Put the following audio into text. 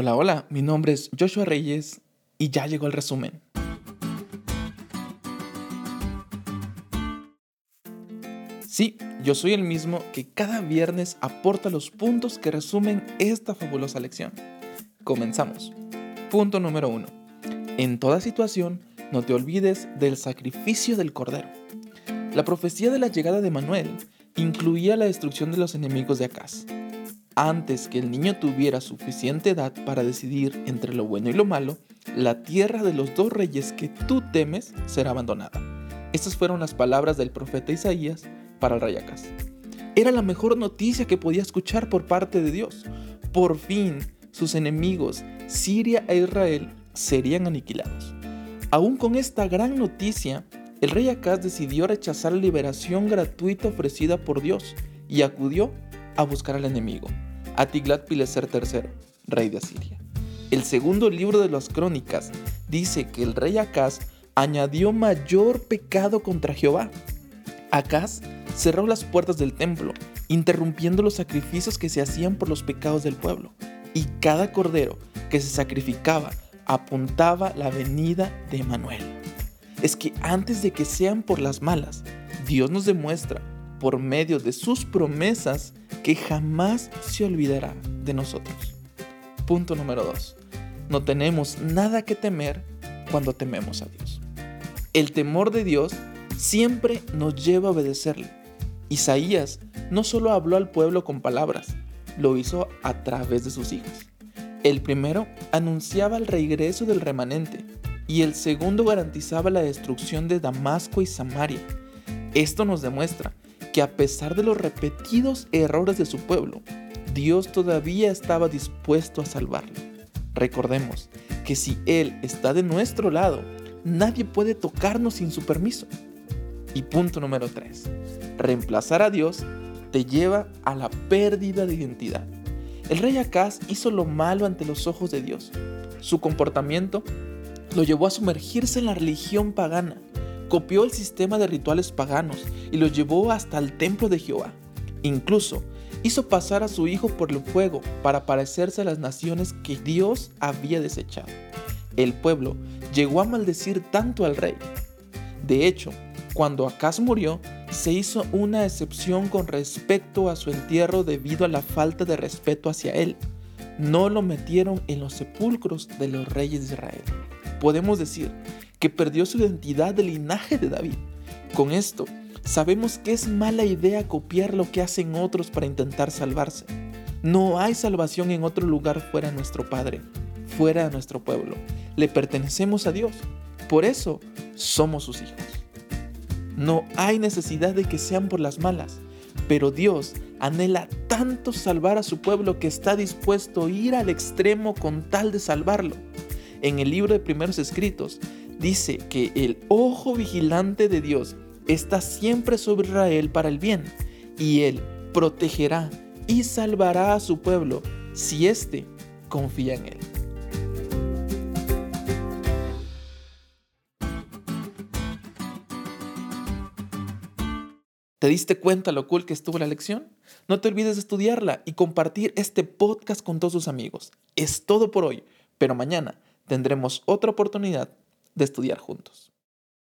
Hola, hola, mi nombre es Joshua Reyes y ya llegó el resumen. Sí, yo soy el mismo que cada viernes aporta los puntos que resumen esta fabulosa lección. Comenzamos. Punto número 1. En toda situación, no te olvides del sacrificio del Cordero. La profecía de la llegada de Manuel incluía la destrucción de los enemigos de Acaz. Antes que el niño tuviera suficiente edad para decidir entre lo bueno y lo malo, la tierra de los dos reyes que tú temes será abandonada. Estas fueron las palabras del profeta Isaías para el rey Acaz. Era la mejor noticia que podía escuchar por parte de Dios. Por fin, sus enemigos, Siria e Israel, serían aniquilados. Aún con esta gran noticia, el rey Acaz decidió rechazar la liberación gratuita ofrecida por Dios y acudió a buscar al enemigo, a Tiglat-Pileser III, rey de Asiria. El segundo libro de las crónicas dice que el rey Acaz añadió mayor pecado contra Jehová. Acaz cerró las puertas del templo, interrumpiendo los sacrificios que se hacían por los pecados del pueblo, y cada cordero que se sacrificaba apuntaba la venida de Manuel. Es que antes de que sean por las malas, Dios nos demuestra, por medio de sus promesas, que jamás se olvidará de nosotros. Punto número 2. No tenemos nada que temer cuando tememos a Dios. El temor de Dios siempre nos lleva a obedecerle. Isaías no solo habló al pueblo con palabras, lo hizo a través de sus hijos. El primero anunciaba el regreso del remanente y el segundo garantizaba la destrucción de Damasco y Samaria. Esto nos demuestra que a pesar de los repetidos errores de su pueblo, Dios todavía estaba dispuesto a salvarlo. Recordemos que si Él está de nuestro lado, nadie puede tocarnos sin su permiso. Y punto número 3. Reemplazar a Dios te lleva a la pérdida de identidad. El rey Acaz hizo lo malo ante los ojos de Dios. Su comportamiento lo llevó a sumergirse en la religión pagana. Copió el sistema de rituales paganos y lo llevó hasta el templo de Jehová. Incluso hizo pasar a su hijo por el fuego para parecerse a las naciones que Dios había desechado. El pueblo llegó a maldecir tanto al rey. De hecho, cuando Acaz murió, se hizo una excepción con respecto a su entierro debido a la falta de respeto hacia él. No lo metieron en los sepulcros de los reyes de Israel. Podemos decir que perdió su identidad de linaje de David. Con esto, sabemos que es mala idea copiar lo que hacen otros para intentar salvarse. No hay salvación en otro lugar fuera de nuestro Padre, fuera de nuestro pueblo. Le pertenecemos a Dios. Por eso somos sus hijos. No hay necesidad de que sean por las malas, pero Dios anhela tanto salvar a su pueblo que está dispuesto a ir al extremo con tal de salvarlo. En el libro de primeros escritos dice que el ojo vigilante de Dios está siempre sobre Israel para el bien, y él protegerá y salvará a su pueblo si éste confía en él. ¿Te diste cuenta lo cool que estuvo la lección? No te olvides de estudiarla y compartir este podcast con todos tus amigos. Es todo por hoy, pero mañana tendremos otra oportunidad de estudiar juntos.